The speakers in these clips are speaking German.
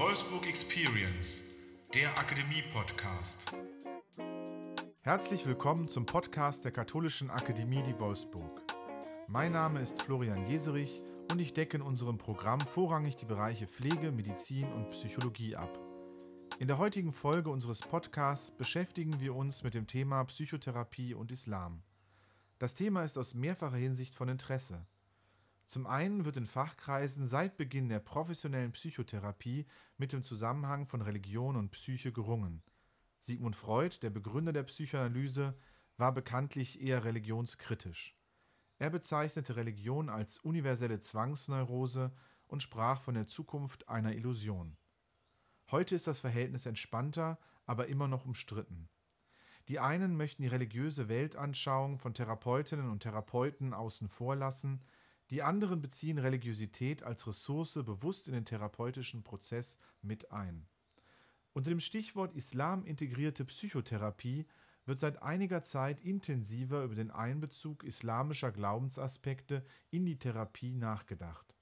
Wolfsburg Experience, der Akademie-Podcast. Herzlich willkommen zum Podcast der Katholischen Akademie die Wolfsburg. Mein Name ist Florian Jeserich und ich decke in unserem Programm vorrangig die Bereiche Pflege, Medizin und Psychologie ab. In der heutigen Folge unseres Podcasts beschäftigen wir uns mit dem Thema Psychotherapie und Islam. Das Thema ist aus mehrfacher Hinsicht von Interesse. Zum einen wird in Fachkreisen seit Beginn der professionellen Psychotherapie mit dem Zusammenhang von Religion und Psyche gerungen. Sigmund Freud, der Begründer der Psychoanalyse, war bekanntlich eher religionskritisch. Er bezeichnete Religion als universelle Zwangsneurose und sprach von der Zukunft einer Illusion. Heute ist das Verhältnis entspannter, aber immer noch umstritten. Die einen möchten die religiöse Weltanschauung von Therapeutinnen und Therapeuten außen vor lassen, die anderen beziehen Religiosität als Ressource bewusst in den therapeutischen Prozess mit ein. Unter dem Stichwort Islam integrierte Psychotherapie wird seit einiger Zeit intensiver über den Einbezug islamischer Glaubensaspekte in die Therapie nachgedacht.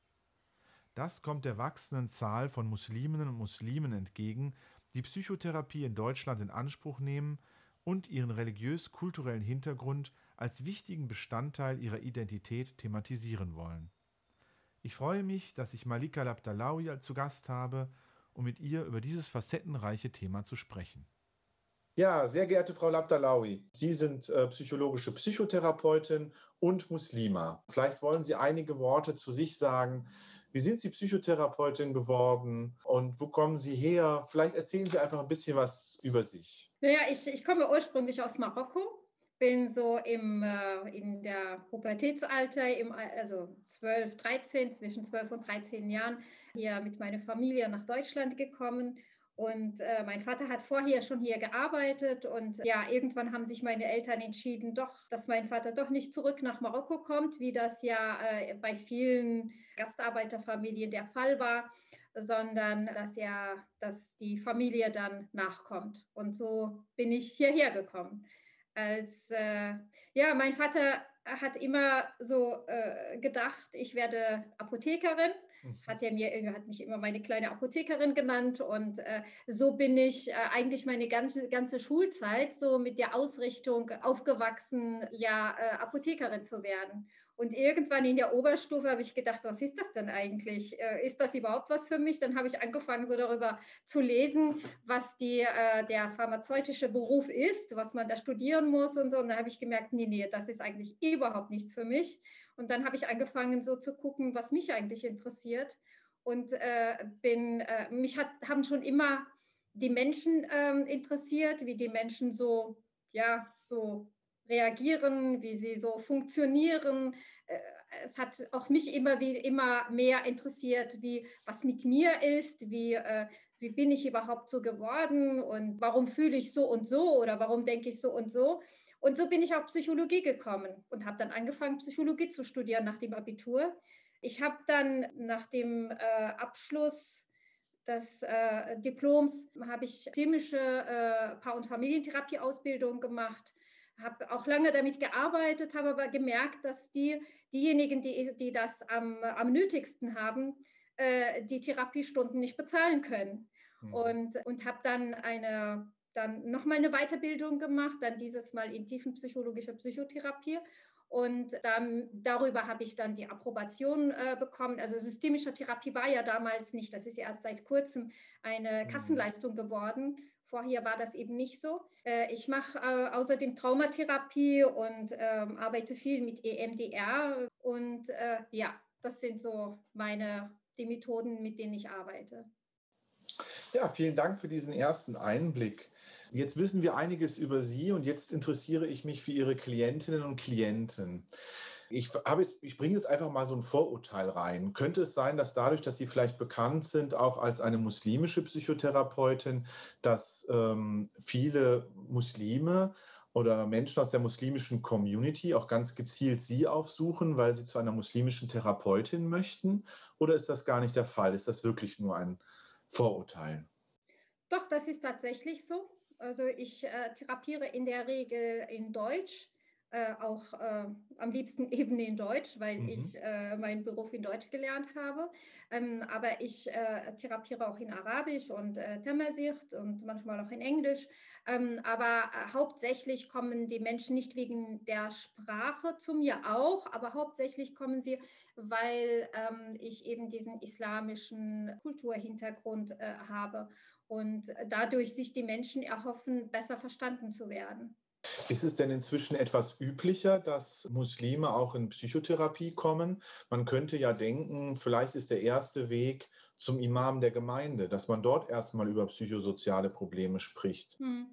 Das kommt der wachsenden Zahl von Musliminnen und Muslimen entgegen, die Psychotherapie in Deutschland in Anspruch nehmen und ihren religiös-kulturellen Hintergrund als wichtigen Bestandteil ihrer Identität thematisieren wollen. Ich freue mich, dass ich Malika Labdalawi zu Gast habe, um mit ihr über dieses facettenreiche Thema zu sprechen. Ja, sehr geehrte Frau Labdalawi, Sie sind äh, psychologische Psychotherapeutin und Muslima. Vielleicht wollen Sie einige Worte zu sich sagen, wie sind Sie Psychotherapeutin geworden und wo kommen Sie her? Vielleicht erzählen Sie einfach ein bisschen was über sich. Naja, ich, ich komme ursprünglich aus Marokko, bin so im, äh, in der Pubertätsalter, im, also 12, 13, zwischen 12 und 13 Jahren, hier mit meiner Familie nach Deutschland gekommen und äh, mein Vater hat vorher schon hier gearbeitet und ja, irgendwann haben sich meine Eltern entschieden, doch, dass mein Vater doch nicht zurück nach Marokko kommt, wie das ja äh, bei vielen Gastarbeiterfamilien der Fall war, sondern dass er, dass die Familie dann nachkommt. Und so bin ich hierher gekommen. Als äh, ja, mein Vater hat immer so äh, gedacht, ich werde Apothekerin Mhm. Hat er mir, hat mich immer meine kleine Apothekerin genannt und äh, so bin ich äh, eigentlich meine ganze, ganze Schulzeit so mit der Ausrichtung aufgewachsen, ja, äh, Apothekerin zu werden. Und irgendwann in der Oberstufe habe ich gedacht, was ist das denn eigentlich? Äh, ist das überhaupt was für mich? Dann habe ich angefangen, so darüber zu lesen, was die, äh, der pharmazeutische Beruf ist, was man da studieren muss und so. Und dann habe ich gemerkt, nee, nee, das ist eigentlich überhaupt nichts für mich. Und dann habe ich angefangen, so zu gucken, was mich eigentlich interessiert. Und äh, bin, mich hat, haben schon immer die Menschen ähm, interessiert, wie die Menschen so, ja, so reagieren, wie sie so funktionieren. Äh, es hat auch mich immer, wie, immer mehr interessiert, wie, was mit mir ist, wie, äh, wie bin ich überhaupt so geworden und warum fühle ich so und so oder warum denke ich so und so. Und so bin ich auf Psychologie gekommen und habe dann angefangen, Psychologie zu studieren nach dem Abitur. Ich habe dann nach dem äh, Abschluss des Diploms habe ich systemische Paar- und Familientherapie-Ausbildung gemacht habe auch lange damit gearbeitet, habe aber gemerkt, dass die, diejenigen, die, die das am, am nötigsten haben, äh, die Therapiestunden nicht bezahlen können. Mhm. Und, und habe dann eine dann nochmal eine Weiterbildung gemacht, dann dieses Mal in tiefenpsychologischer Psychotherapie. Und dann, darüber habe ich dann die Approbation äh, bekommen. Also systemische Therapie war ja damals nicht, das ist erst seit kurzem eine mhm. Kassenleistung geworden. Vorher war das eben nicht so. Äh, ich mache äh, außerdem Traumatherapie und ähm, arbeite viel mit EMDR. Und äh, ja, das sind so meine, die Methoden, mit denen ich arbeite. Ja, vielen Dank für diesen ersten Einblick. Jetzt wissen wir einiges über Sie und jetzt interessiere ich mich für Ihre Klientinnen und Klienten. Ich, habe, ich bringe jetzt einfach mal so ein Vorurteil rein. Könnte es sein, dass dadurch, dass Sie vielleicht bekannt sind, auch als eine muslimische Psychotherapeutin, dass ähm, viele Muslime oder Menschen aus der muslimischen Community auch ganz gezielt Sie aufsuchen, weil sie zu einer muslimischen Therapeutin möchten? Oder ist das gar nicht der Fall? Ist das wirklich nur ein Vorurteil? Doch, das ist tatsächlich so. Also ich äh, therapiere in der Regel in Deutsch äh, auch äh, am liebsten eben in Deutsch, weil mhm. ich äh, meinen Beruf in Deutsch gelernt habe. Ähm, aber ich äh, therapiere auch in Arabisch und äh, Tamazicht und manchmal auch in Englisch. Ähm, aber äh, hauptsächlich kommen die Menschen nicht wegen der Sprache zu mir auch, aber hauptsächlich kommen sie, weil ähm, ich eben diesen islamischen Kulturhintergrund habe und dadurch sich die Menschen erhoffen, besser verstanden zu werden. Ist es denn inzwischen etwas üblicher, dass Muslime auch in Psychotherapie kommen? Man könnte ja denken, vielleicht ist der erste Weg zum Imam der Gemeinde, dass man dort erstmal über psychosoziale Probleme spricht. Hm.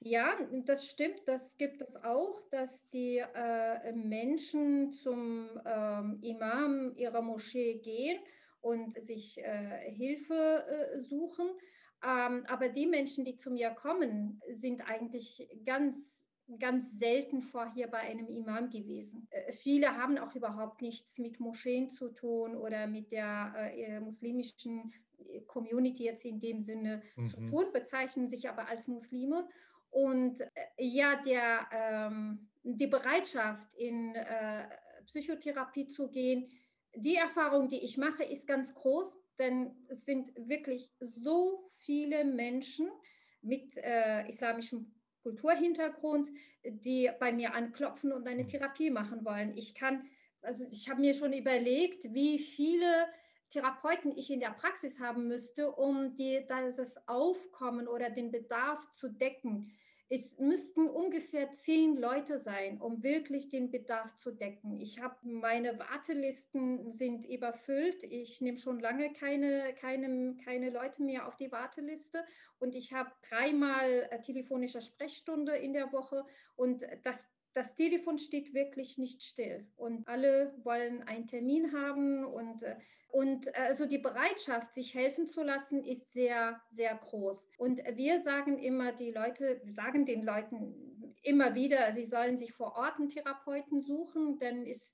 Ja, das stimmt, das gibt es auch, dass die äh, Menschen zum ähm, Imam ihrer Moschee gehen und sich äh, Hilfe äh, suchen. Ähm, aber die Menschen, die zu mir kommen, sind eigentlich ganz ganz selten vorher bei einem Imam gewesen. Äh, viele haben auch überhaupt nichts mit Moscheen zu tun oder mit der äh, muslimischen äh, Community jetzt in dem Sinne mhm. zu tun, bezeichnen sich aber als Muslime. Und äh, ja, der, ähm, die Bereitschaft, in äh, Psychotherapie zu gehen, die Erfahrung, die ich mache, ist ganz groß, denn es sind wirklich so viele Menschen mit äh, islamischem Kulturhintergrund, die bei mir anklopfen und eine mhm. Therapie machen wollen. Ich kann, also ich habe mir schon überlegt, wie viele Therapeuten ich in der Praxis haben müsste, um die, das Aufkommen oder den Bedarf zu decken es müssten ungefähr zehn Leute sein, um wirklich den Bedarf zu decken. Ich habe meine Wartelisten sind überfüllt. Ich nehme schon lange keine, keine, keine Leute mehr auf die Warteliste und ich habe dreimal äh, telefonische Sprechstunde in der Woche und das das Telefon steht wirklich nicht still und alle wollen einen Termin haben und äh, und also die Bereitschaft, sich helfen zu lassen, ist sehr, sehr groß. Und wir sagen immer, die Leute, sagen den Leuten immer wieder, sie sollen sich vor Ort einen Therapeuten suchen, denn ist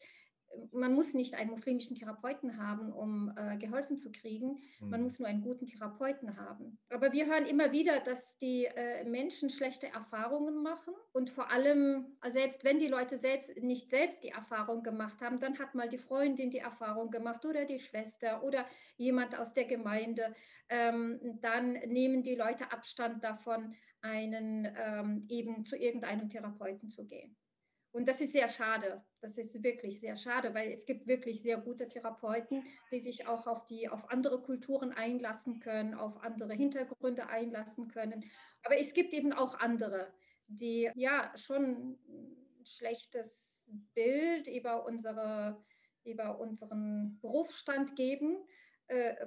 man muss nicht einen muslimischen Therapeuten haben, um äh, geholfen zu kriegen. Man mhm. muss nur einen guten Therapeuten haben. Aber wir hören immer wieder, dass die äh, Menschen schlechte Erfahrungen machen und vor allem, selbst wenn die Leute selbst nicht selbst die Erfahrung gemacht haben, dann hat mal die Freundin die Erfahrung gemacht oder die Schwester oder jemand aus der Gemeinde. Ähm, dann nehmen die Leute Abstand davon, einen ähm, eben zu irgendeinem Therapeuten zu gehen. Und das ist sehr schade. Das ist wirklich sehr schade, weil es gibt wirklich sehr gute Therapeuten, die sich auch auf die auf andere Kulturen einlassen können, auf andere Hintergründe einlassen können. Aber es gibt eben auch andere, die ja schon ein schlechtes Bild über unsere über unseren Berufsstand geben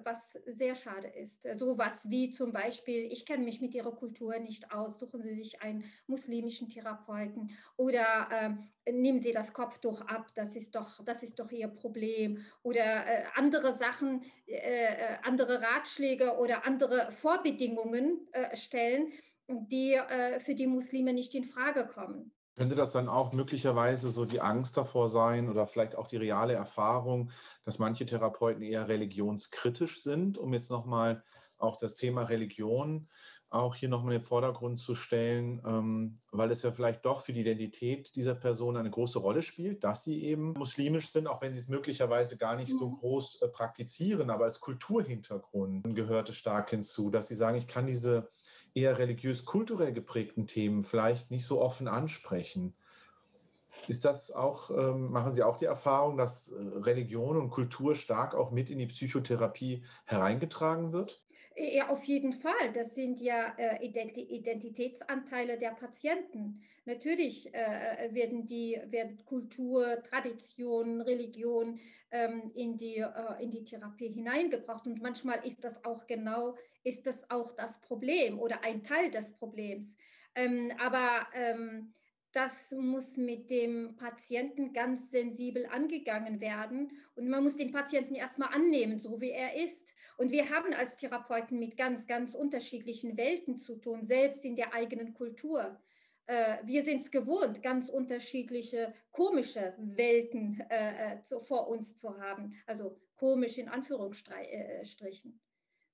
was sehr schade ist. So was wie zum Beispiel, ich kenne mich mit Ihrer Kultur nicht aus, suchen Sie sich einen muslimischen Therapeuten oder äh, nehmen Sie das Kopftuch ab, das ist doch, das ist doch Ihr Problem oder äh, andere Sachen, äh, äh, andere Ratschläge oder andere Vorbedingungen stellen, die für die Muslime nicht in Frage kommen. Könnte das dann auch möglicherweise so die Angst davor sein oder vielleicht auch die reale Erfahrung, dass manche Therapeuten eher religionskritisch sind, um jetzt nochmal auch das Thema Religion auch hier nochmal in den Vordergrund zu stellen, ähm, weil es ja vielleicht doch für die Identität dieser Person eine große Rolle spielt, dass sie eben muslimisch sind, auch wenn sie es möglicherweise gar nicht so mhm. groß äh, praktizieren, aber als Kulturhintergrund gehört es stark hinzu, dass sie sagen, ich kann diese eher religiös-kulturell geprägten Themen vielleicht nicht so offen ansprechen. Ist das auch, ähm, machen Sie auch die Erfahrung, dass äh, Religion und Kultur stark auch mit in die Psychotherapie hereingetragen wird? Ja, auf jeden Fall. Das sind ja äh, Identitätsanteile der Patienten. Natürlich äh, werden die werden Kultur, Tradition, Religion ähm, in, die, äh, in die Therapie hineingebracht. Und manchmal ist das auch genau, ist das auch das Problem oder ein Teil des Problems. Ähm, aber ähm, das muss mit dem Patienten ganz sensibel angegangen werden. Und man muss den Patienten erstmal annehmen, so wie er ist. Und wir haben als Therapeuten mit ganz, ganz unterschiedlichen Welten zu tun, selbst in der eigenen Kultur. Äh, wir sind es gewohnt, ganz unterschiedliche komische Welten äh, äh vor uns zu haben. Also komisch in Anführungsstrichen.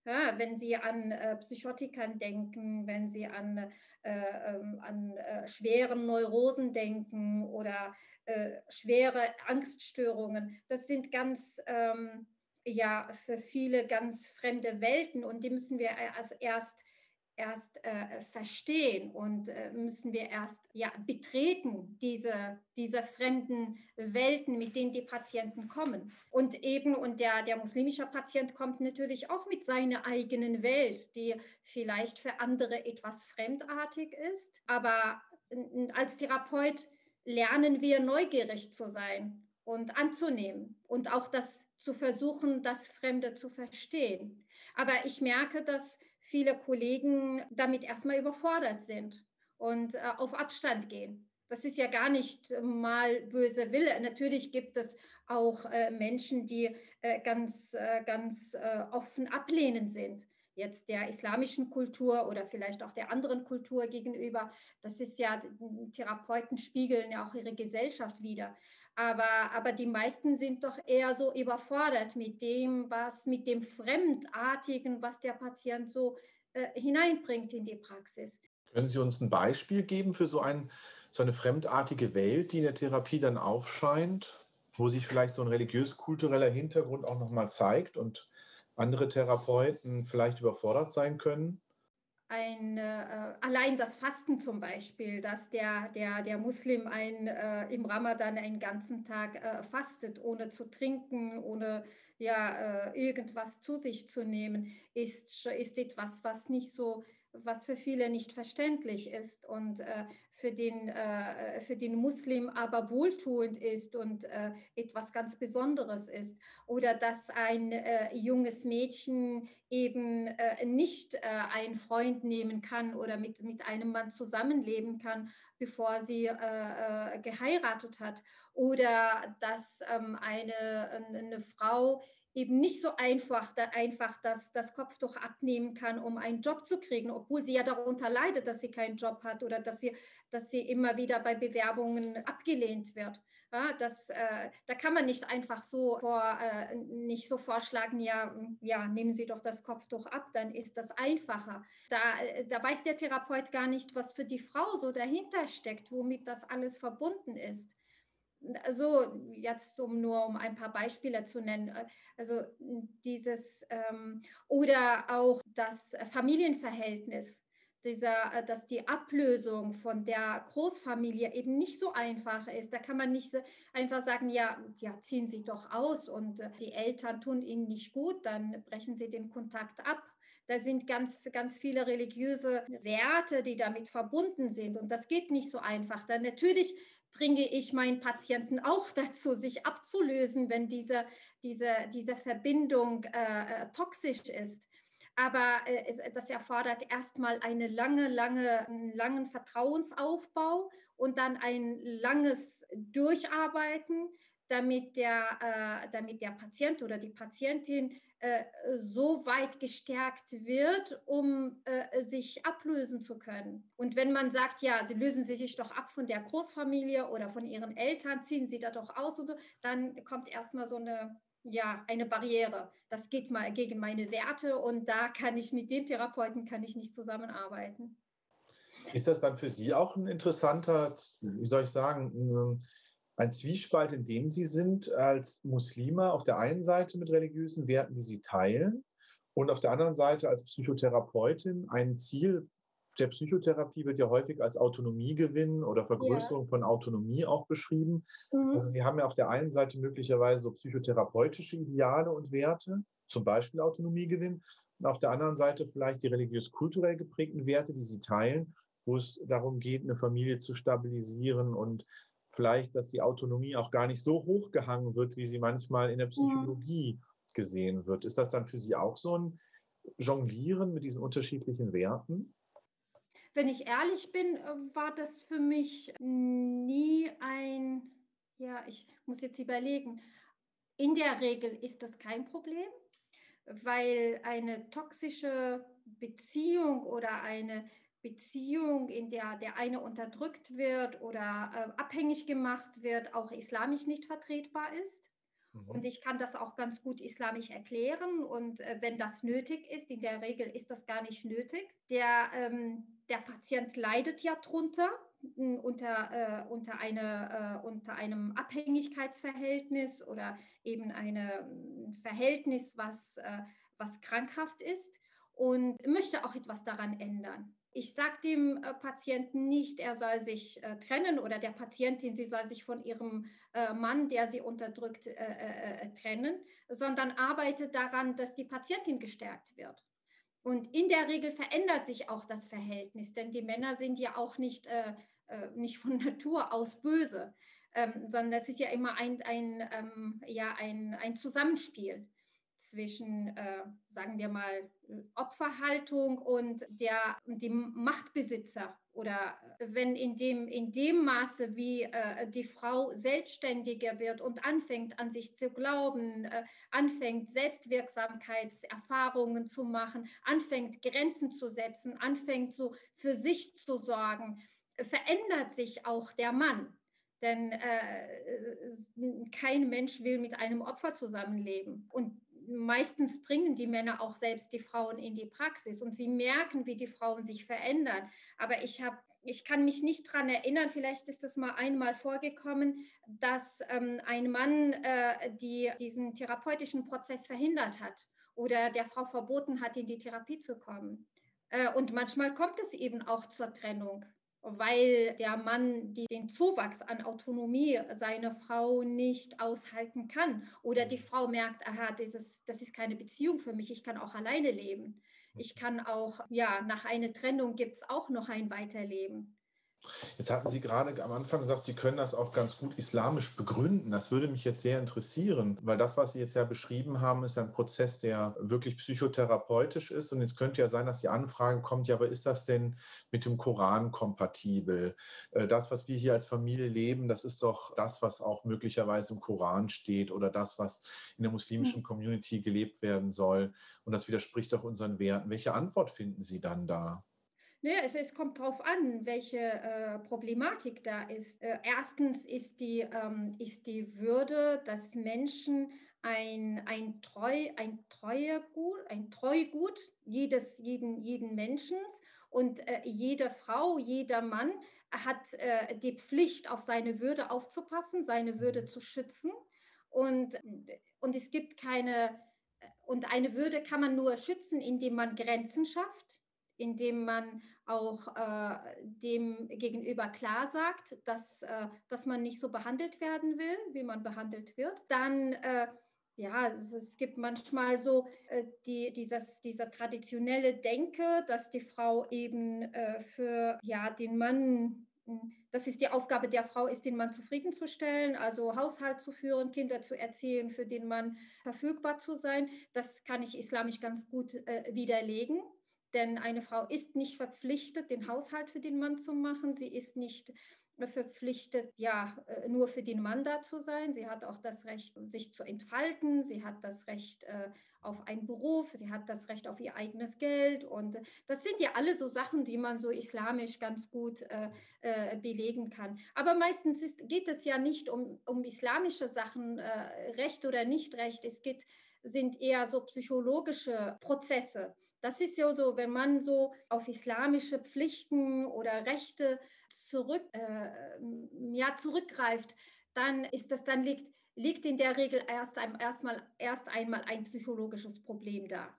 Ja, wenn Sie an äh, Psychotikern denken, wenn Sie an, äh, ähm, an äh, schweren Neurosen denken oder äh, schwere Angststörungen, das sind ganz, ähm, ja, für viele ganz fremde Welten und die müssen wir als erst erst äh, verstehen und äh, müssen wir erst ja, betreten, diese, diese fremden Welten, mit denen die Patienten kommen. Und eben, und der, der muslimische Patient kommt natürlich auch mit seiner eigenen Welt, die vielleicht für andere etwas fremdartig ist. Aber als Therapeut lernen wir neugierig zu sein und anzunehmen und auch das zu versuchen, das Fremde zu verstehen. Aber ich merke, dass viele Kollegen damit erstmal überfordert sind und äh, auf Abstand gehen. Das ist ja gar nicht mal böse Wille. Natürlich gibt es auch äh, Menschen, die äh, ganz, äh, ganz äh, offen ablehnend sind. Jetzt der islamischen Kultur oder vielleicht auch der anderen Kultur gegenüber. Das ist ja, Therapeuten spiegeln ja auch ihre Gesellschaft wieder. Aber, aber die meisten sind doch eher so überfordert mit dem, was, mit dem Fremdartigen, was der Patient so äh, hineinbringt in die Praxis. Können Sie uns ein Beispiel geben für so, ein, so eine fremdartige Welt, die in der Therapie dann aufscheint, wo sich vielleicht so ein religiös-kultureller Hintergrund auch nochmal zeigt und andere Therapeuten vielleicht überfordert sein können? Ein, äh, allein das Fasten zum Beispiel, dass der, der, der Muslim ein, äh, im Ramadan einen ganzen Tag äh, fastet, ohne zu trinken, ohne ja, äh, irgendwas zu sich zu nehmen, ist, ist etwas, was nicht so was für viele nicht verständlich ist und äh, für, den, äh, für den Muslim aber wohltuend ist und äh, etwas ganz Besonderes ist. Oder dass ein äh, junges Mädchen eben äh, nicht äh, einen Freund nehmen kann oder mit, mit einem Mann zusammenleben kann, bevor sie geheiratet hat. Oder dass ähm, eine, eine Frau eben nicht so einfach, da einfach das, das Kopftuch abnehmen kann, um einen Job zu kriegen, obwohl sie ja darunter leidet, dass sie keinen Job hat oder dass sie, dass sie immer wieder bei Bewerbungen abgelehnt wird. Ja, das, äh, da kann man nicht einfach so vor, äh, nicht so vorschlagen, ja, ja, nehmen Sie doch das Kopftuch ab, dann ist das einfacher. Da, da weiß der Therapeut gar nicht, was für die Frau so dahinter steckt, womit das alles verbunden ist. Also jetzt um nur um ein paar Beispiele zu nennen, äh, also dieses ähm, oder auch das Familienverhältnis, dieser, äh, dass die Ablösung von der Großfamilie eben nicht so einfach ist. Da kann man nicht einfach sagen, ja, ja, ziehen Sie doch aus und äh, die Eltern tun Ihnen nicht gut, dann brechen Sie den Kontakt ab. Da sind ganz, ganz viele religiöse Werte, die damit verbunden sind. Und das geht nicht so einfach. Dann natürlich bringe ich meinen Patienten auch dazu, sich abzulösen, wenn diese, diese, diese Verbindung äh, äh, toxisch ist. Aber äh, das erfordert erstmal eine lange, lange, einen langen Vertrauensaufbau und dann ein langes Durcharbeiten, damit der, äh, damit der Patient oder die Patientin äh, so weit gestärkt wird, um äh, sich ablösen zu können. Und wenn man sagt, ja, lösen Sie sich doch ab von der Großfamilie oder von Ihren Eltern, ziehen Sie da doch aus und so, dann kommt erstmal so eine ja, eine Barriere. Das geht mal gegen meine Werte und da kann ich mit dem Therapeuten kann ich nicht zusammenarbeiten. Ist das dann für Sie auch ein interessanter, wie soll ich sagen, ein Zwiespalt, in dem sie sind als Muslime auf der einen Seite mit religiösen Werten, die sie teilen, und auf der anderen Seite als Psychotherapeutin ein Ziel der Psychotherapie wird ja häufig als Autonomiegewinn oder Vergrößerung ja. von Autonomie auch beschrieben. Mhm. Also Sie haben ja auf der einen Seite möglicherweise so psychotherapeutische Ideale und Werte, zum Beispiel Autonomiegewinn, und auf der anderen Seite vielleicht die religiös-kulturell geprägten Werte, die Sie teilen, wo es darum geht, eine Familie zu stabilisieren und vielleicht, dass die Autonomie auch gar nicht so hochgehangen wird, wie sie manchmal in der Psychologie ja. gesehen wird. Ist das dann für Sie auch so ein Jonglieren mit diesen unterschiedlichen Werten? Wenn ich ehrlich bin, äh, war das für mich nie ein, ja, ich muss jetzt überlegen. In der Regel ist das kein Problem, weil eine toxische Beziehung oder eine Beziehung, in der der eine unterdrückt wird oder äh, abhängig gemacht wird, auch islamisch nicht vertretbar ist. Mhm. Und ich kann das auch ganz gut islamisch erklären. Und äh, wenn das nötig ist, in der Regel ist das gar nicht nötig. Der, ähm, der Patient leidet ja drunter unter, äh, unter, eine, äh, unter einem Abhängigkeitsverhältnis oder eben ein Verhältnis, was, äh, was krankhaft ist und möchte auch etwas daran ändern. Ich sage dem äh, Patienten nicht, er soll sich äh, trennen oder der Patientin, sie soll sich von ihrem äh, Mann, der sie unterdrückt, äh, äh, trennen, sondern arbeite daran, dass die Patientin gestärkt wird. Und in der Regel verändert sich auch das Verhältnis, denn die Männer sind ja auch nicht, nicht von Natur aus böse, ähm, sondern es ist ja immer ein, ein, ähm, ja, ein, ein Zusammenspiel zwischen, äh, sagen wir mal, Opferhaltung und der, dem Machtbesitzer. Oder wenn in dem, in dem Maße, wie äh, die Frau selbstständiger wird und anfängt an sich zu glauben, äh, anfängt Selbstwirksamkeitserfahrungen zu machen, anfängt Grenzen zu setzen, anfängt so für sich zu sorgen, verändert sich auch der Mann. Denn äh, kein Mensch will mit einem Opfer zusammenleben. Und meistens bringen die Männer auch selbst die Frauen in die Praxis und sie merken, wie die Frauen sich verändern. Aber ich habe ich kann mich nicht daran erinnern, vielleicht ist das mal einmal vorgekommen, dass ähm, ein Mann äh, die, diesen therapeutischen Prozess verhindert hat oder der Frau verboten hat, in die Therapie zu kommen. Äh, und manchmal kommt es eben auch zur Trennung weil der Mann die, den Zuwachs an Autonomie seiner Frau nicht aushalten kann. Oder die mhm. Frau merkt, aha, dieses, das ist keine Beziehung für mich, ich kann auch alleine leben. Ich mhm. kann auch, ja, nach einer Trennung gibt es auch noch ein Weiterleben. Jetzt hatten Sie gerade am Anfang gesagt, Sie können das auch ganz gut islamisch begründen. Das würde mich jetzt sehr interessieren, weil das, was Sie jetzt ja beschrieben haben, ist ein Prozess, der wirklich psychotherapeutisch ist. Und jetzt könnte ja sein, dass die Anfrage kommt, ja, aber ist das denn mit dem Koran kompatibel? Äh, das, was wir hier als Familie leben, das ist doch das, was auch möglicherweise im Koran steht oder das, was in der muslimischen hm. Community gelebt werden soll. Und das widerspricht auch unseren Werten. Welche Antwort finden Sie dann da? Ne, es, es kommt darauf an, welche äh, Problematik da ist. Äh, erstens ist die, ähm, ist die Würde des Menschen ein, ein, Treu, ein Treuegut, ein Treugut jedes, jeden, jeden Menschen. Und äh, jede Frau, jeder Mann hat äh, die Pflicht, auf seine Würde aufzupassen, seine Würde zu schützen. Und, und es gibt keine, und eine Würde kann man nur schützen, indem man Grenzen schafft indem man auch äh, dem gegenüber klar sagt, dass, äh, dass man nicht so behandelt werden will, wie man behandelt wird. Dann äh, ja, es gibt manchmal so äh, die, dieses, dieser traditionelle Denke, dass die Frau eben äh, für ja, den Mann hm, das ist die Aufgabe der Frau, ist den Mann zufriedenzustellen, also Haushalt zu führen, Kinder zu erziehen, für den Mann verfügbar zu sein. Das kann ich islamisch ganz gut äh, widerlegen. Denn eine Frau ist nicht verpflichtet, den Haushalt für den Mann zu machen. Sie ist nicht verpflichtet, ja, äh, nur für den Mann da zu sein. Sie hat auch das Recht, sich zu entfalten. Sie hat das Recht äh, auf einen Beruf. Sie hat das Recht auf ihr eigenes Geld. Und das sind ja alle so Sachen, die man so islamisch ganz gut äh, äh, belegen kann. Aber meistens ist, geht es ja nicht um, um islamische Sachen, äh, Recht oder nicht Recht. Es geht, sind eher so psychologische Prozesse. Das ist ja so, wenn man so auf islamische Pflichten oder Rechte zurück, äh, ja, zurückgreift, dann ist das, dann liegt, liegt in der Regel erst, ein, erstmal, erst einmal ein psychologisches Problem da.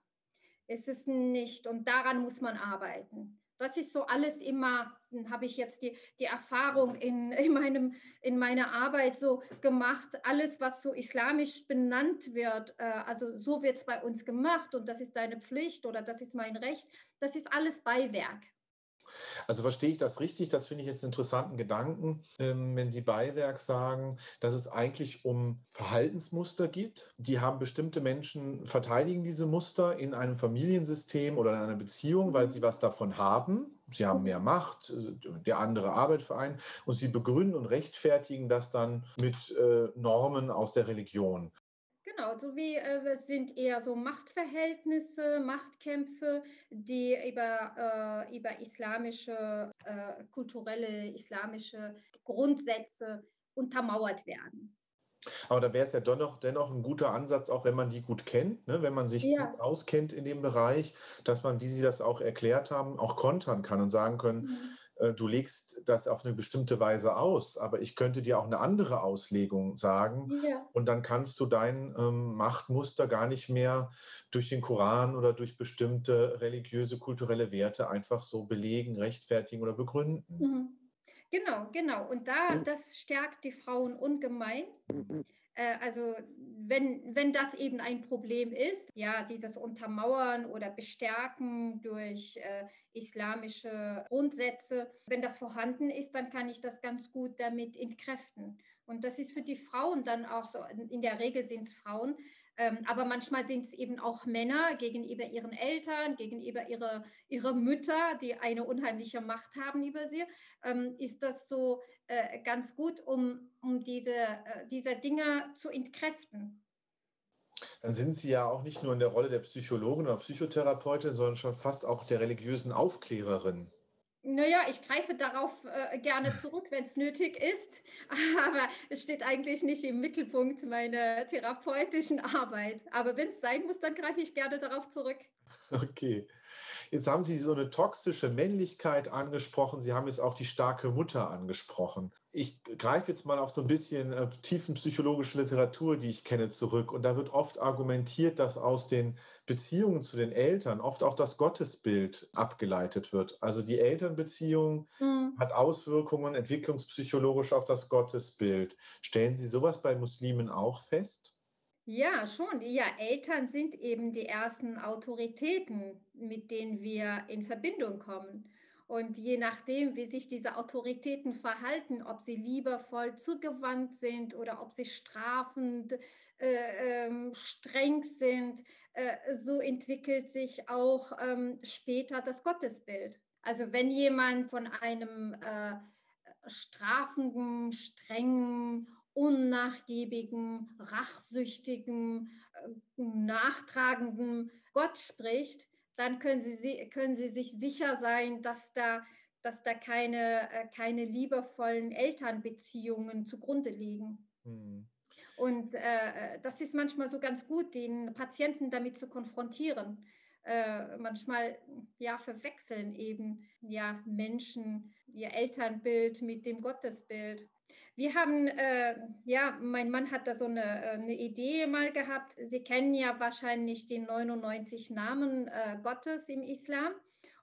Es ist nicht, und daran muss man arbeiten das ist so alles immer, habe ich jetzt die, die Erfahrung in, in, meinem, in meiner Arbeit so gemacht, alles, was so islamisch benannt wird, äh, also so wird es bei uns gemacht und das ist deine Pflicht oder das ist mein Recht, das ist alles Beiwerk. Also verstehe ich das richtig? Das finde ich jetzt einen interessanten Gedanken, ähm, wenn Sie Beiwerk sagen, dass es eigentlich um Verhaltensmuster geht. Die haben bestimmte Menschen, verteidigen diese Muster in einem Familiensystem oder in einer Beziehung, weil sie was davon haben. Sie haben mehr Macht, äh, der andere arbeitet für einen und sie begründen und rechtfertigen das dann mit äh, Normen aus der Religion. Genau, so wie äh, es sind eher so Machtverhältnisse, Machtkämpfe, die über, äh, über islamische, äh, kulturelle, islamische Grundsätze untermauert werden. Aber da wäre es ja dennoch, dennoch ein guter Ansatz, auch wenn man die gut kennt, ne? wenn man sich ja. auskennt in dem Bereich, dass man, wie Sie das auch erklärt haben, auch kontern kann und sagen können, mhm. Äh, du legst das auf eine bestimmte Weise aus, aber ich könnte dir auch eine andere Auslegung sagen ja. und dann kannst du dein ähm, Machtmuster gar nicht mehr durch den Koran oder durch bestimmte religiöse, kulturelle Werte einfach so belegen, rechtfertigen oder begründen. Mhm. Genau, genau. Und da, das stärkt die Frauen ungemein. Äh, also wenn, wenn das eben ein Problem ist, ja, dieses Untermauern oder Bestärken durch äh, islamische Grundsätze, wenn das vorhanden ist, dann kann ich das ganz gut damit entkräften. Und das ist für die Frauen dann auch so, in der Regel sind es Frauen, aber manchmal sind es eben auch Männer gegenüber ihren Eltern, gegenüber ihrer, ihrer Mütter, die eine unheimliche Macht haben über sie. Ähm, ist das so äh, ganz gut, um, um diese, äh, diese Dinge zu entkräften? Dann sind Sie ja auch nicht nur in der Rolle der Psychologin oder Psychotherapeutin, sondern schon fast auch der religiösen Aufklärerin. Naja, ich greife darauf äh, gerne zurück, wenn es nötig ist, aber es steht eigentlich nicht im Mittelpunkt meiner therapeutischen Arbeit. Aber wenn es sein muss, dann greife ich gerne darauf zurück. Okay. Jetzt haben Sie so eine toxische Männlichkeit angesprochen. Sie haben jetzt auch die starke Mutter angesprochen. Ich greife jetzt mal auf so ein bisschen äh, tiefenpsychologische Literatur, die ich kenne, zurück. Und da wird oft argumentiert, dass aus den Beziehungen zu den Eltern oft auch das Gottesbild abgeleitet wird. Also die Elternbeziehung mhm. hat Auswirkungen entwicklungspsychologisch auf das Gottesbild. Stellen Sie sowas bei Muslimen auch fest? Ja, schon. Ja, Eltern sind eben die ersten Autoritäten, mit denen wir in Verbindung kommen. Und je nachdem, wie sich diese Autoritäten verhalten, ob sie liebevoll zugewandt sind oder ob sie strafend, äh, ähm, streng sind, äh, so entwickelt sich auch ähm, später das Gottesbild. Also wenn jemand von einem äh, strafenden, strengen unnachgiebigen, rachsüchtigen, äh, nachtragenden Gott spricht, dann können Sie, können Sie sich sicher sein, dass da, dass da keine, äh, keine liebevollen Elternbeziehungen zugrunde liegen. Mhm. Und äh, das ist manchmal so ganz gut, den Patienten damit zu konfrontieren. Äh, manchmal ja verwechseln eben ja Menschen ihr Elternbild mit dem Gottesbild. Wir haben, äh, ja, mein Mann hat da so eine, äh, eine Idee mal gehabt. Sie kennen ja wahrscheinlich die 99 Namen äh, Gottes im Islam.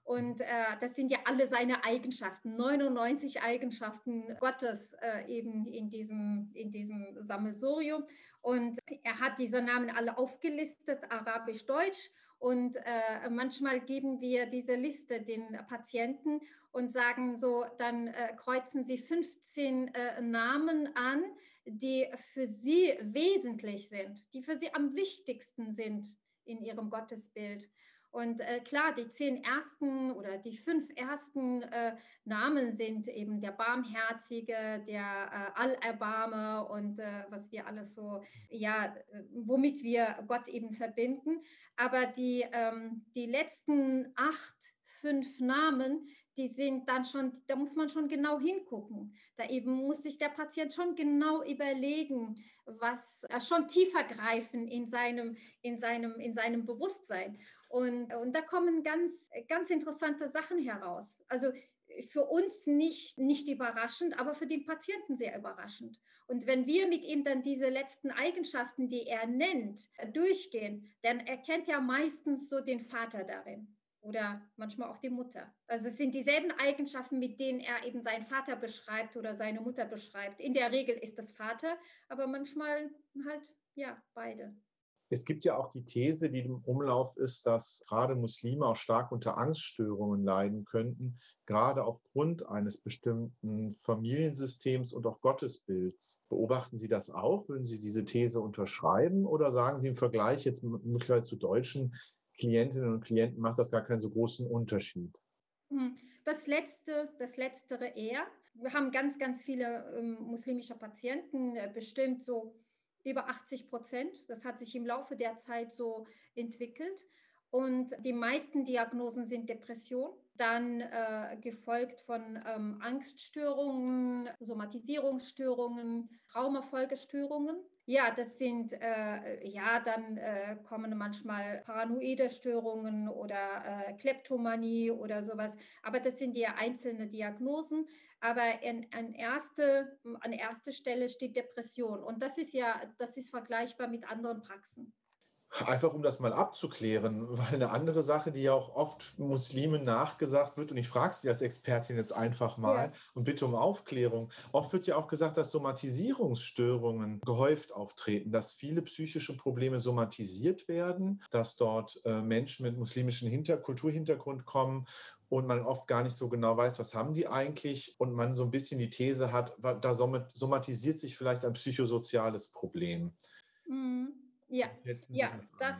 Und äh, das sind ja alle seine Eigenschaften, 99 Eigenschaften Gottes äh, eben in diesem, in diesem Sammelsurium. Und er hat diese Namen alle aufgelistet, arabisch, deutsch. Und äh, manchmal geben wir diese Liste den Patienten und sagen so, dann äh, kreuzen Sie 15 äh, Namen an, die für Sie wesentlich sind, die für Sie am wichtigsten sind in Ihrem Gottesbild. Und äh, klar, die zehn ersten oder die fünf ersten äh, Namen sind eben der Barmherzige, der äh, Allerbarme und äh, was wir alles so, ja, womit wir Gott eben verbinden. Aber die, ähm, die letzten acht, fünf Namen, die sind dann schon, da muss man schon genau hingucken. Da eben muss sich der Patient schon genau überlegen, was äh, schon tiefer greifen in seinem, in seinem, in seinem Bewusstsein. Und, und da kommen ganz, ganz interessante Sachen heraus. Also für uns nicht, nicht überraschend, aber für den Patienten sehr überraschend. Und wenn wir mit ihm dann diese letzten Eigenschaften, die er nennt, durchgehen, dann erkennt er meistens so den Vater darin oder manchmal auch die Mutter. Also es sind dieselben Eigenschaften, mit denen er eben seinen Vater beschreibt oder seine Mutter beschreibt. In der Regel ist das Vater, aber manchmal halt ja beide. Es gibt ja auch die These, die im Umlauf ist, dass gerade Muslime auch stark unter Angststörungen leiden könnten, gerade aufgrund eines bestimmten Familiensystems und auch Gottesbilds. Beobachten Sie das auch? Würden Sie diese These unterschreiben oder sagen Sie im Vergleich jetzt möglicherweise zu Deutschen, Klientinnen und Klienten macht das gar keinen so großen Unterschied. Hm, das letzte, das letztere eher. Wir haben ganz, ganz viele ähm, muslimische Patienten, äh, bestimmt so über 80 Prozent. Das hat sich im Laufe der Zeit so entwickelt. Und die meisten Diagnosen sind Depression, dann äh, gefolgt von ähm, Angststörungen, Somatisierungsstörungen, Traumafolgestörungen. Ja, das sind, äh, ja, dann äh, kommen manchmal paranoide Störungen oder äh, Kleptomanie oder sowas. Aber das sind ja einzelne Diagnosen. Aber in, an, erste, an erster Stelle steht Depression. Und das ist ja, das ist vergleichbar mit anderen Praxen. Einfach um das mal abzuklären, weil eine andere Sache, die ja auch oft Muslimen nachgesagt wird, und ich frage Sie als Expertin jetzt einfach mal ja. und bitte um Aufklärung. Oft wird ja auch gesagt, dass Somatisierungsstörungen gehäuft auftreten, dass viele psychische Probleme somatisiert werden, dass dort äh, Menschen mit muslimischem Hinter Kulturhintergrund kommen und man oft gar nicht so genau weiß, was haben die eigentlich und man so ein bisschen die These hat, da somatisiert sich vielleicht ein psychosoziales Problem. Mhm. Ja, ja das, das,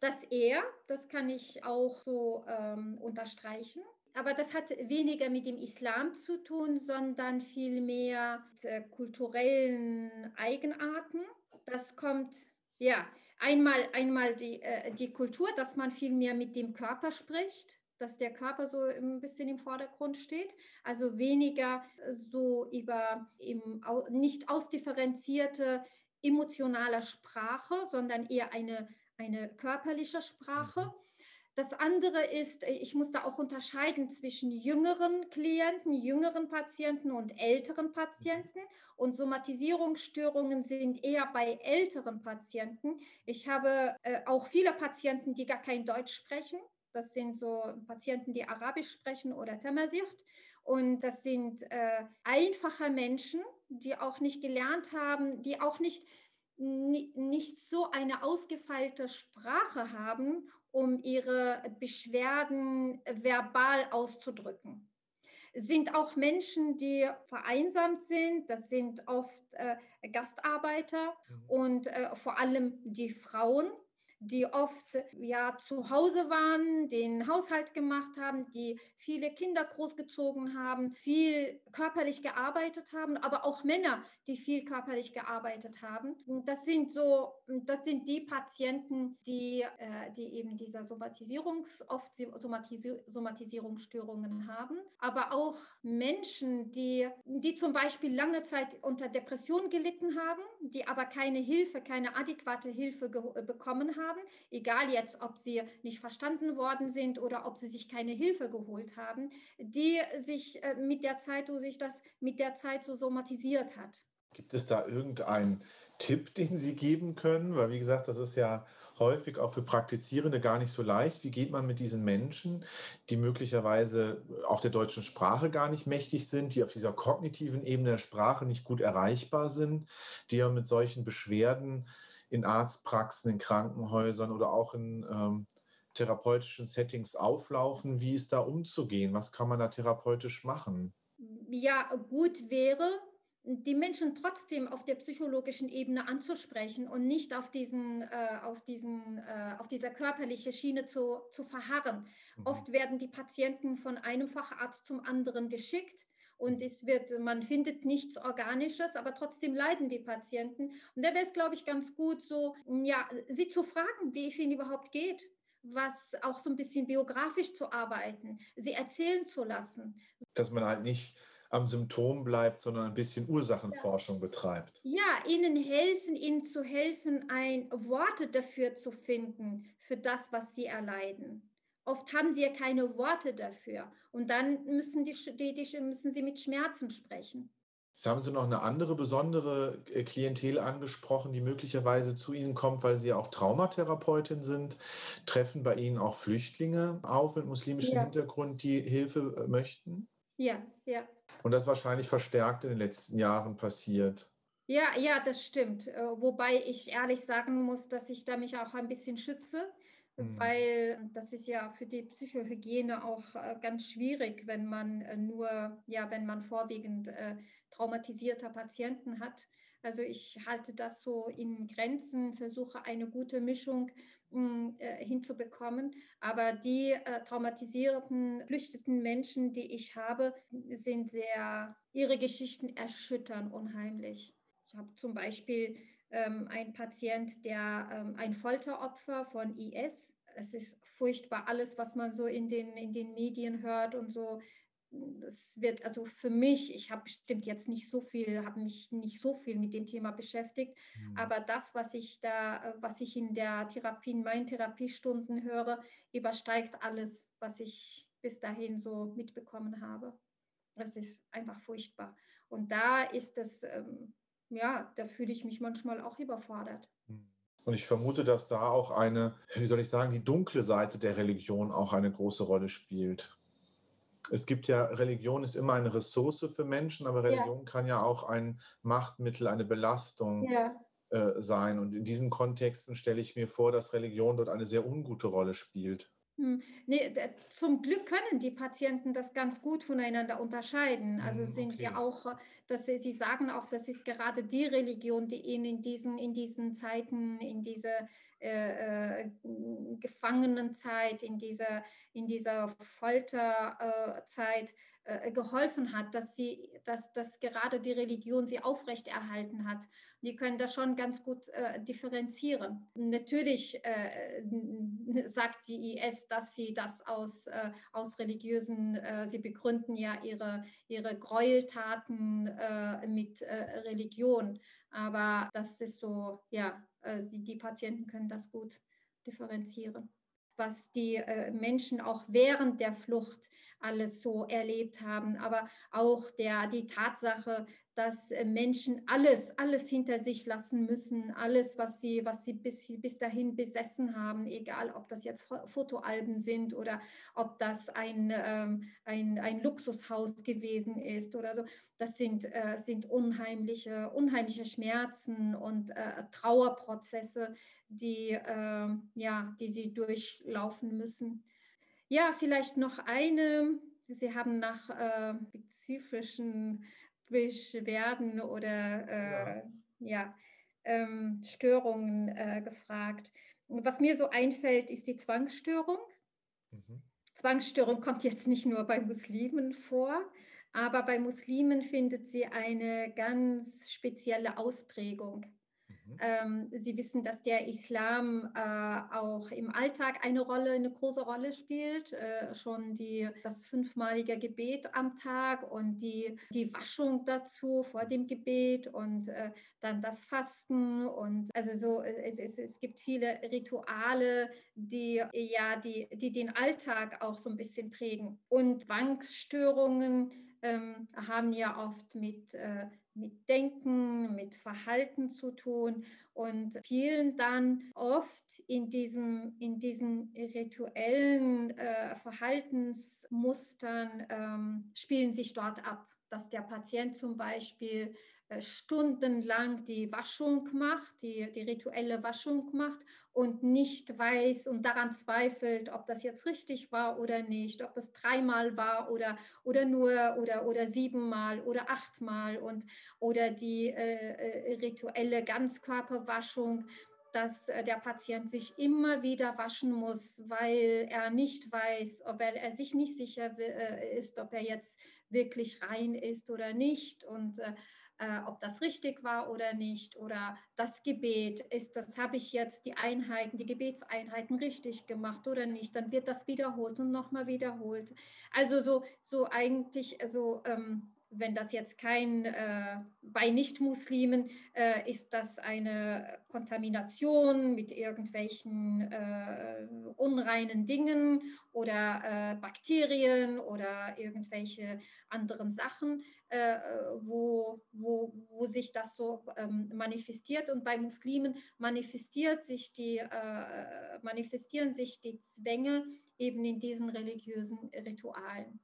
das eher, das kann ich auch so ähm, unterstreichen. Aber das hat weniger mit dem Islam zu tun, sondern vielmehr mit äh, kulturellen Eigenarten. Das kommt, ja, einmal, einmal die, äh, die Kultur, dass man viel mehr mit dem Körper spricht, dass der Körper so ein bisschen im Vordergrund steht. Also weniger so über im, nicht ausdifferenzierte emotionaler Sprache, sondern eher eine, eine körperliche Sprache. Mhm. Das andere ist, ich muss da auch unterscheiden zwischen jüngeren Klienten, jüngeren Patienten und älteren Patienten. Und Somatisierungsstörungen sind eher bei älteren Patienten. Ich habe äh, auch viele Patienten, die gar kein Deutsch sprechen. Das sind so Patienten, die Arabisch sprechen oder Tamazicht. Und das sind äh, einfache Menschen, die auch nicht gelernt haben, die auch nicht, nicht so eine ausgefeilte Sprache haben, um ihre Beschwerden verbal auszudrücken. Sind auch Menschen, die vereinsamt sind, das sind oft äh, Gastarbeiter mhm. und äh, vor allem die Frauen, die oft ja zu Hause waren, den Haushalt gemacht haben, die viele Kinder großgezogen haben, viel körperlich gearbeitet haben, aber auch Männer, die viel körperlich gearbeitet haben. Das sind so, das sind die Patienten, die, äh, die eben dieser Somatisierungs, oft Somatisi Somatisierungsstörungen haben, aber auch Menschen, die, die zum Beispiel lange Zeit unter Depression gelitten haben, die aber keine Hilfe, keine adäquate Hilfe bekommen haben haben, egal jetzt, ob sie nicht verstanden worden sind oder ob sie sich keine Hilfe geholt haben, die sich äh, mit der Zeit, wo sich das mit der Zeit so somatisiert hat. Gibt es da irgendeinen Tipp, den Sie geben können? Weil, wie gesagt, das ist ja häufig auch für Praktizierende gar nicht so leicht. Wie geht man mit diesen Menschen, die möglicherweise auf der deutschen Sprache gar nicht mächtig sind, die auf dieser kognitiven Ebene der Sprache nicht gut erreichbar sind, die ja mit solchen Beschwerden in Arztpraxen, in Krankenhäusern oder auch in ähm, therapeutischen Settings auflaufen. Wie ist da umzugehen? Was kann man da therapeutisch machen? Ja, gut wäre, die Menschen trotzdem auf der psychologischen Ebene anzusprechen und nicht auf, diesen, äh, auf, diesen, äh, auf dieser körperlichen Schiene zu, zu verharren. Mhm. Oft werden die Patienten von einem Facharzt zum anderen geschickt und es wird, man findet nichts Organisches, aber trotzdem leiden die Patienten. Und da wäre es, glaube ich, ganz gut, so, ja, sie zu fragen, wie es ihnen überhaupt geht was auch so ein bisschen biografisch zu arbeiten, sie erzählen zu lassen. Dass man halt nicht am Symptom bleibt, sondern ein bisschen Ursachenforschung betreibt. Ja, ihnen helfen, ihnen zu helfen, ein Worte dafür zu finden, für das, was sie erleiden. Oft haben sie ja keine Worte dafür und dann müssen, die, die, die, müssen sie mit Schmerzen sprechen. Jetzt haben Sie noch eine andere besondere äh, Klientel angesprochen, die möglicherweise zu Ihnen kommt, weil Sie ja auch Traumatherapeutin sind. Treffen bei Ihnen auch Flüchtlinge auf mit muslimischem ja. Hintergrund, die Hilfe äh, möchten? Ja, ja. Und das wahrscheinlich verstärkt in den letzten Jahren passiert. Ja, ja, das stimmt. Äh, wobei ich ehrlich sagen muss, dass ich da mich auch ein bisschen schütze Mhm. weil das ist ja für die Psychohygiene auch äh, ganz schwierig, wenn man äh, nur, ja, wenn man vorwiegend äh, traumatisierter Patienten hat. Also ich halte das so in Grenzen, versuche eine gute Mischung hm, hinzubekommen. Aber die äh, traumatisierten, flüchteten Menschen, die ich habe, sind sehr, ihre Geschichten erschüttern unheimlich. Ich habe zum Beispiel ähm, ein Patient, der ähm, ein Folteropfer von IS es ist furchtbar, alles, was man so in den, in den Medien hört und so. Es wird also für mich, ich habe bestimmt jetzt nicht so viel, habe mich nicht so viel mit dem Thema beschäftigt, mhm. aber das, was ich da, was ich in der Therapie, in meinen Therapiestunden höre, übersteigt alles, was ich bis dahin so mitbekommen habe. Es ist einfach furchtbar. Und da ist es, ähm, ja, da fühle ich mich manchmal auch überfordert. Mhm. Und ich vermute, dass da auch eine, wie soll ich sagen, die dunkle Seite der Religion auch eine große Rolle spielt. Es gibt ja, Religion ist immer eine Ressource für Menschen, aber Religion ja. kann ja auch ein Machtmittel, eine Belastung ja. äh, sein. Und in diesen Kontexten stelle ich mir vor, dass Religion dort eine sehr ungute Rolle spielt. Hm. Nee, zum Glück können die Patienten das ganz gut voneinander unterscheiden. Also hm, sind okay. ja auch, dass sie, sie sagen auch, das ist gerade die Religion, die ihnen in diesen, in diesen Zeiten, in dieser äh, äh, Gefangenenzeit, in dieser, in dieser Folterzeit äh, geholfen hat, dass sie, dass, dass gerade die Religion sie aufrechterhalten hat. Die können das schon ganz gut äh, differenzieren. Natürlich äh, sagt die IS, dass sie das aus, äh, aus religiösen, äh, sie begründen ja ihre, ihre Gräueltaten äh, mit Religion. Aber das ist so, ja, die, die Patienten können das gut differenzieren was die äh, Menschen auch während der Flucht alles so erlebt haben, aber auch der, die Tatsache, dass äh, Menschen alles, alles hinter sich lassen müssen, alles, was sie, was sie bis, bis dahin besessen haben, egal ob das jetzt Fotoalben sind oder ob das ein, ähm, ein, ein Luxushaus gewesen ist oder so. Das sind, äh, sind unheimliche, unheimliche Schmerzen und äh, Trauerprozesse, die, äh, ja, die sie durchlaufen müssen. Ja, vielleicht noch eine. Sie haben nach äh, spezifischen Beschwerden oder äh, ja. ja ähm, Störungen äh, gefragt. Was mir so einfällt, ist die Zwangsstörung. Mhm. Zwangsstörung kommt jetzt nicht nur bei Muslimen vor, aber bei Muslimen findet sie eine ganz spezielle Ausprägung. Mhm. Ähm, Sie wissen, dass der Islam äh, auch im Alltag eine Rolle, eine große Rolle spielt. Äh, schon die, das fünfmalige Gebet am Tag und die, die Waschung dazu vor dem Gebet und äh, dann das Fasten und also so, es, es, es gibt viele Rituale, die ja, die, die den Alltag auch so ein bisschen prägen. Und Zwangsstörungen ähm, haben ja oft mit äh, mit Denken, mit Verhalten zu tun und spielen dann oft in, diesem, in diesen rituellen äh, Verhaltensmustern, ähm, spielen sich dort ab, dass der Patient zum Beispiel stundenlang die Waschung macht, die, die rituelle Waschung macht und nicht weiß und daran zweifelt, ob das jetzt richtig war oder nicht, ob es dreimal war oder, oder nur oder, oder siebenmal oder achtmal und oder die äh, äh rituelle Ganzkörperwaschung dass äh, der Patient sich immer wieder waschen muss, weil er nicht weiß, weil er sich nicht sicher ist, ob er jetzt wirklich rein ist oder nicht. Und äh, ob das richtig war oder nicht oder das Gebet ist, das habe ich jetzt die Einheiten, die Gebetseinheiten richtig gemacht oder nicht, dann wird das wiederholt und nochmal wiederholt. Also so, so eigentlich, also ähm, wenn das jetzt kein, äh, bei Nicht-Muslimen äh, ist das eine Kontamination mit irgendwelchen äh, unreinen Dingen oder äh, Bakterien oder irgendwelche anderen Sachen, äh, wo, wo, wo sich das so ähm, manifestiert. Und bei Muslimen manifestiert sich die, äh, manifestieren sich die Zwänge eben in diesen religiösen Ritualen.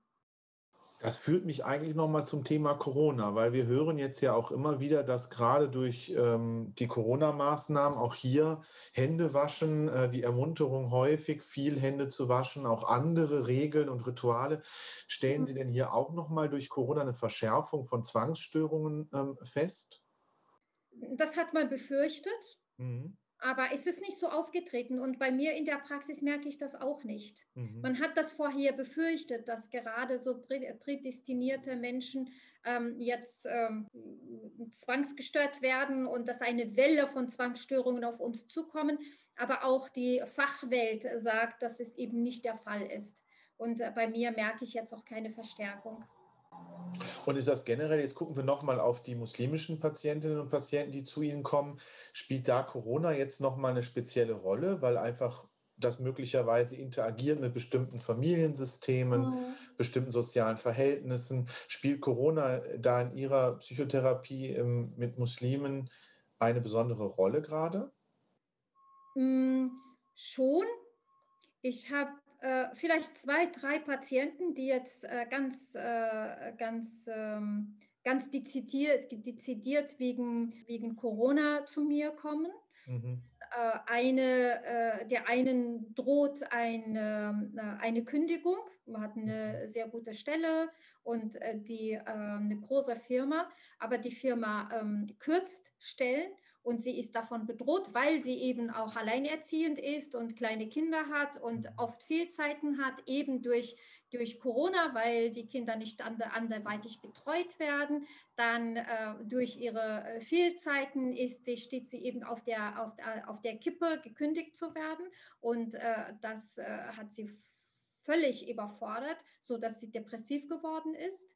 Das führt mich eigentlich nochmal zum Thema Corona, weil wir hören jetzt ja auch immer wieder, dass gerade durch ähm, die Corona-Maßnahmen auch hier Hände waschen, äh, die Ermunterung häufig, viel Hände zu waschen, auch andere Regeln und Rituale. Stellen Sie denn hier auch nochmal durch Corona eine Verschärfung von Zwangsstörungen ähm, fest? Das hat man befürchtet. Mhm. Aber es ist nicht so aufgetreten und bei mir in der Praxis merke ich das auch nicht. Mhm. Man hat das vorher befürchtet, dass gerade so prädestinierte Menschen ähm, jetzt ähm, zwangsgestört werden und dass eine Welle von Zwangsstörungen auf uns zukommen. Aber auch die Fachwelt sagt, dass es eben nicht der Fall ist. Und äh, bei mir merke ich jetzt auch keine Verstärkung. Und ist das generell, jetzt gucken wir nochmal auf die muslimischen Patientinnen und Patienten, die zu Ihnen kommen, spielt da Corona jetzt nochmal eine spezielle Rolle, weil einfach das möglicherweise interagiert mit bestimmten Familiensystemen, mhm. bestimmten sozialen Verhältnissen. Spielt Corona da in Ihrer Psychotherapie im, mit Muslimen eine besondere Rolle gerade? Mm, schon. Ich habe äh, vielleicht zwei, drei Patienten, die jetzt äh, ganz, äh, ganz, ähm, ganz dezidiert, dezidiert wegen, wegen Corona zu mir kommen. Mhm. Äh, eine, äh, der einen droht eine, eine Kündigung. Man hat eine mhm. sehr gute Stelle und die, eine große Firma, aber die Firma ähm, kürzt Stellen und sie ist davon bedroht, weil sie eben auch alleinerziehend ist und kleine Kinder hat und mhm. oft Fehlzeiten hat, eben durch, durch Corona, weil die Kinder nicht ander, anderweitig betreut werden. Dann äh, durch ihre äh, Fehlzeiten ist sie, steht sie eben auf der, auf, auf der Kippe, gekündigt zu werden. Und äh, das äh, hat sie völlig überfordert, sodass sie depressiv geworden ist.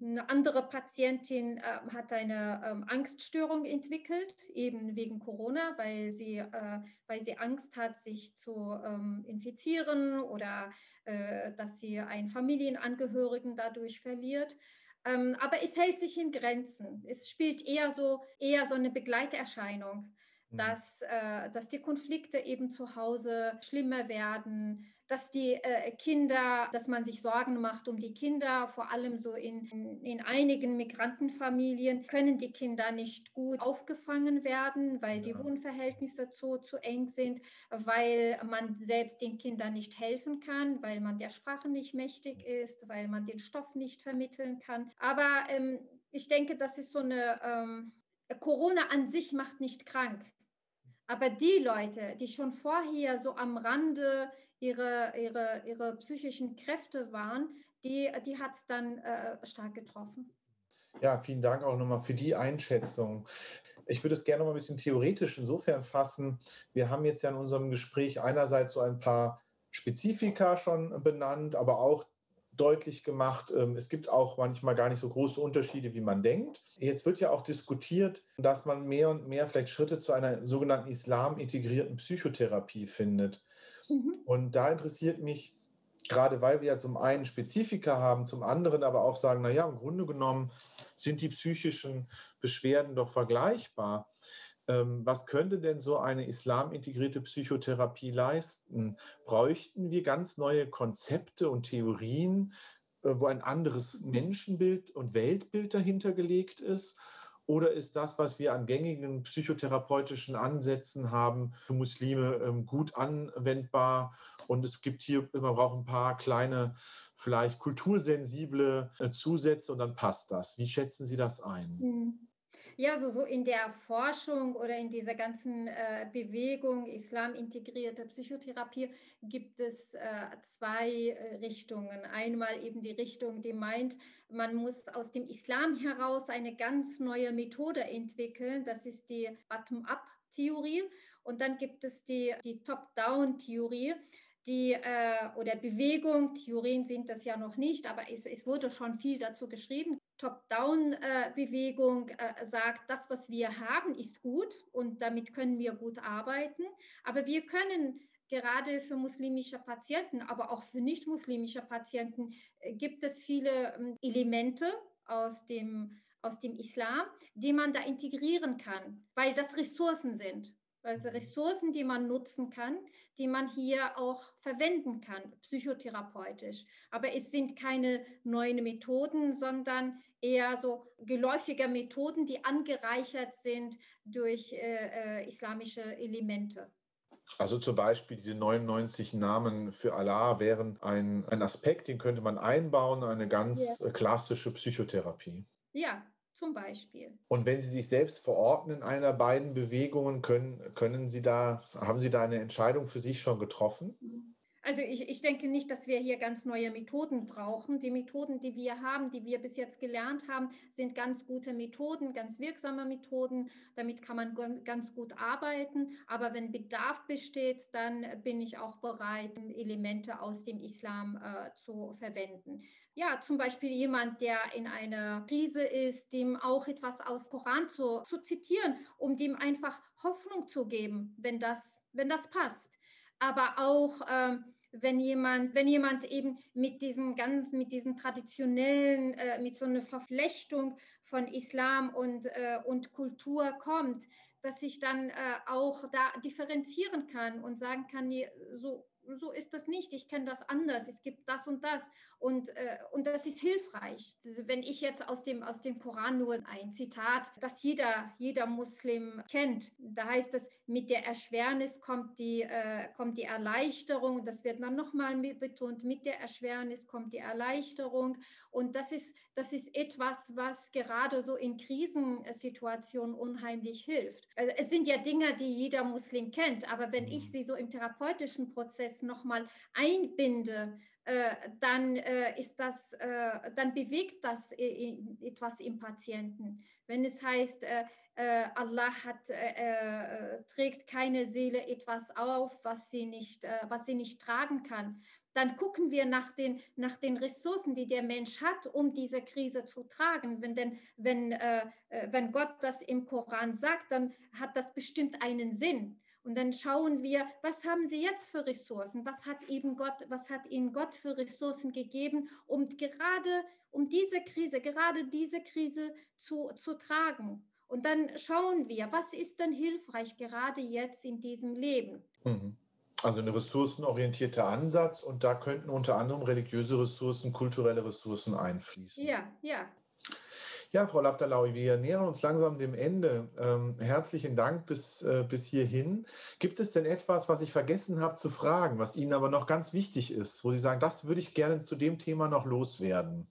Eine andere Patientin äh, hat eine ähm, Angststörung entwickelt, eben wegen Corona, weil sie, äh, weil sie Angst hat, sich zu ähm, infizieren oder äh, dass sie einen Familienangehörigen dadurch verliert. Ähm, aber es hält sich in Grenzen. Es spielt eher so, eher so eine Begleiterscheinung, mhm. dass, äh, dass die Konflikte eben zu Hause schlimmer werden, dass die äh, Kinder, dass man sich Sorgen macht um die Kinder, vor allem so in, in, in, einigen Migrantenfamilien können die Kinder nicht gut aufgefangen werden, weil die Wohnverhältnisse zu, zu eng sind, weil man selbst den Kindern nicht helfen kann, weil man der Sprache nicht mächtig ist, weil man den Stoff nicht vermitteln kann. Aber ähm, ich denke, das ist so eine, ähm, Corona an sich macht nicht krank. Aber die Leute, die schon vorher so am Rande ihre, ihre, ihre psychischen Kräfte waren, die, die hat es dann äh, stark getroffen. Ja, vielen Dank auch nochmal für die Einschätzung. Ich würde es gerne noch ein bisschen theoretisch insofern fassen. Wir haben jetzt ja in unserem Gespräch einerseits so ein paar Spezifika schon benannt, aber auch deutlich gemacht, ähm, es gibt auch manchmal gar nicht so große Unterschiede, wie man denkt. Jetzt wird ja auch diskutiert, dass man mehr und mehr vielleicht Schritte zu einer sogenannten islam-integrierten Psychotherapie findet. Mhm. Und da interessiert mich, gerade weil wir ja zum einen Spezifika haben, zum anderen aber auch sagen, naja, im Grunde genommen sind die psychischen Beschwerden doch vergleichbar. Ähm, was könnte denn so eine islamintegrierte Psychotherapie leisten? Bräuchten wir ganz neue Konzepte und Theorien, äh, wo ein anderes. Menschenbild und Weltbild dahinter gelegt ist? Oder ist das, was wir an gängigen psychotherapeutischen Ansätzen haben, für Muslime ähm, gut anwendbar? Und es gibt hier, man braucht ein paar kleine, vielleicht kultursensible äh, Zusätze und dann passt das. Wie schätzen Sie das ein? Mhm. Ja, so, so in der Forschung oder in dieser ganzen äh, Bewegung islamintegrierte Psychotherapie gibt es äh, zwei äh, Richtungen. Einmal eben die Richtung, die meint, man muss aus dem Islam heraus eine ganz neue Methode entwickeln. Das ist die Bottom-up-Theorie. Und dann gibt es die, die Top-down-Theorie die äh, oder Bewegung, Theorien sind das ja noch nicht, aber es, es wurde schon viel dazu geschrieben. Top-Down-Bewegung äh, sagt, das, was wir haben, ist gut und damit können wir gut arbeiten. Aber wir können gerade für muslimische Patienten, aber auch für nicht-muslimische Patienten, äh, gibt es viele ähm, Elemente aus dem, aus dem Islam, die man da integrieren kann, weil das Ressourcen sind. Also Ressourcen, die man nutzen kann, die man hier auch verwenden kann, psychotherapeutisch. Aber es sind keine neuen Methoden, sondern eher so geläufige Methoden, die angereichert sind durch äh, äh, islamische Elemente. Also zum Beispiel diese 99 Namen für Allah wären ein, ein Aspekt, den könnte man einbauen, eine ganz ja. klassische Psychotherapie. Ja, zum Beispiel. Und wenn Sie sich selbst verorten in einer beiden Bewegungen, können, können Sie da, haben Sie da eine Entscheidung für sich schon getroffen? Also ich, ich denke nicht, dass wir hier ganz neue Methoden brauchen. Die Methoden, die wir haben, die wir bis jetzt gelernt haben, sind ganz gute Methoden, ganz wirksame Methoden. Damit kann man ganz gut arbeiten. Aber wenn Bedarf besteht, dann bin ich auch bereit, Elemente aus dem Islam äh, zu verwenden. Ja, zum Beispiel jemand, der in einer Krise ist, dem auch etwas aus Koran zu, zu zitieren, um dem einfach Hoffnung zu geben, wenn das, wenn das passt aber auch ähm, wenn jemand, wenn jemand eben mit diesem ganz, mit diesen traditionellen, äh, mit so einer Verflechtung von Islam und, äh, und Kultur kommt, dass ich dann äh, auch da differenzieren kann und sagen kann, so so ist das nicht, ich kenne das anders, es gibt das und das. Und, äh, und das ist hilfreich. Also wenn ich jetzt aus dem, aus dem Koran nur ein Zitat, das jeder, jeder Muslim kennt, da heißt es, mit der Erschwernis kommt die, äh, kommt die Erleichterung, das wird dann nochmal betont, mit der Erschwernis kommt die Erleichterung. Und das ist, das ist etwas, was gerade so in Krisensituationen unheimlich hilft. Also es sind ja Dinge, die jeder Muslim kennt, aber wenn ich mhm. sie so im therapeutischen Prozess nochmal einbinde, äh, dann äh, ist das, äh, dann bewegt das etwas im Patienten. Wenn es heißt, Allah hat, trägt keine Seele etwas auf, was sie nicht, was sie nicht tragen kann, dann gucken wir nach den, nach den Ressourcen, die der Mensch hat, um diese Krise zu tragen. Wenn, denn, wenn, äh, wenn Gott das im Koran sagt, dann hat das bestimmt einen Sinn. Und dann schauen wir, was haben sie jetzt für Ressourcen? Was hat eben Gott, was hat ihnen Gott für Ressourcen gegeben, um gerade um diese Krise, gerade diese Krise zu, zu tragen? Und dann schauen wir, was ist denn hilfreich gerade jetzt in diesem Leben? Mhm. Also ein ressourcenorientierter Ansatz und da könnten unter anderem religiöse Ressourcen, kulturelle Ressourcen einfließen. Ja, ja, ja, Frau Labdalaui, wir nähern uns langsam dem Ende. Ähm, herzlichen Dank bis, äh, bis hierhin. Gibt es denn etwas, was ich vergessen habe zu fragen, was Ihnen aber noch ganz wichtig ist, wo Sie sagen, das würde ich gerne zu dem Thema noch loswerden?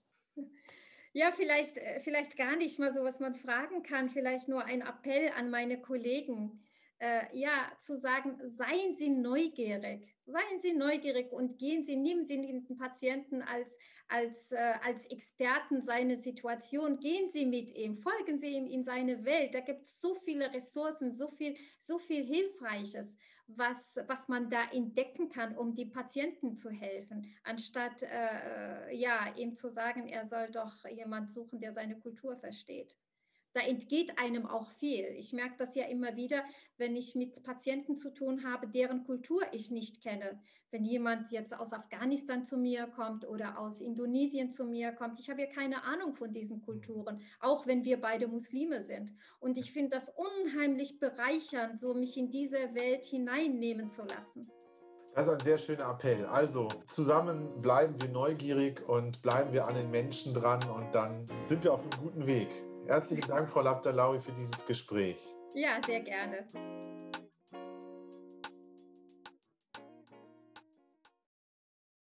Ja, vielleicht, äh, vielleicht gar nicht mal so, was man fragen kann. Vielleicht nur ein Appell an meine Kollegen äh, ja, zu sagen, seien Sie neugierig, seien Sie neugierig und gehen Sie, nehmen Sie den Patienten als, als, äh, als Experten seine Situation, gehen Sie mit ihm, folgen Sie ihm in seine Welt. Da gibt es so viele Ressourcen, so viel, so viel Hilfreiches, was, was man da entdecken kann, um die Patienten zu helfen, anstatt äh, äh ja, ihm zu sagen, er soll doch jemand suchen, der seine Kultur versteht da entgeht einem auch viel. Ich merke das ja immer wieder, wenn ich mit Patienten zu tun habe, deren Kultur ich nicht kenne. Wenn jemand jetzt aus Afghanistan zu mir kommt oder aus Indonesien zu mir kommt, ich habe ja keine Ahnung von diesen Kulturen, auch wenn wir beide Muslime sind. Und ich finde das unheimlich bereichernd, so mich in diese Welt hineinnehmen zu lassen. Das ist ein sehr schöner Appell. Also zusammen bleiben wir neugierig und bleiben wir an den Menschen dran und dann sind wir auf einem guten Weg. Herzlichen Dank, Frau Labdalaui, für dieses Gespräch. Ja, sehr gerne.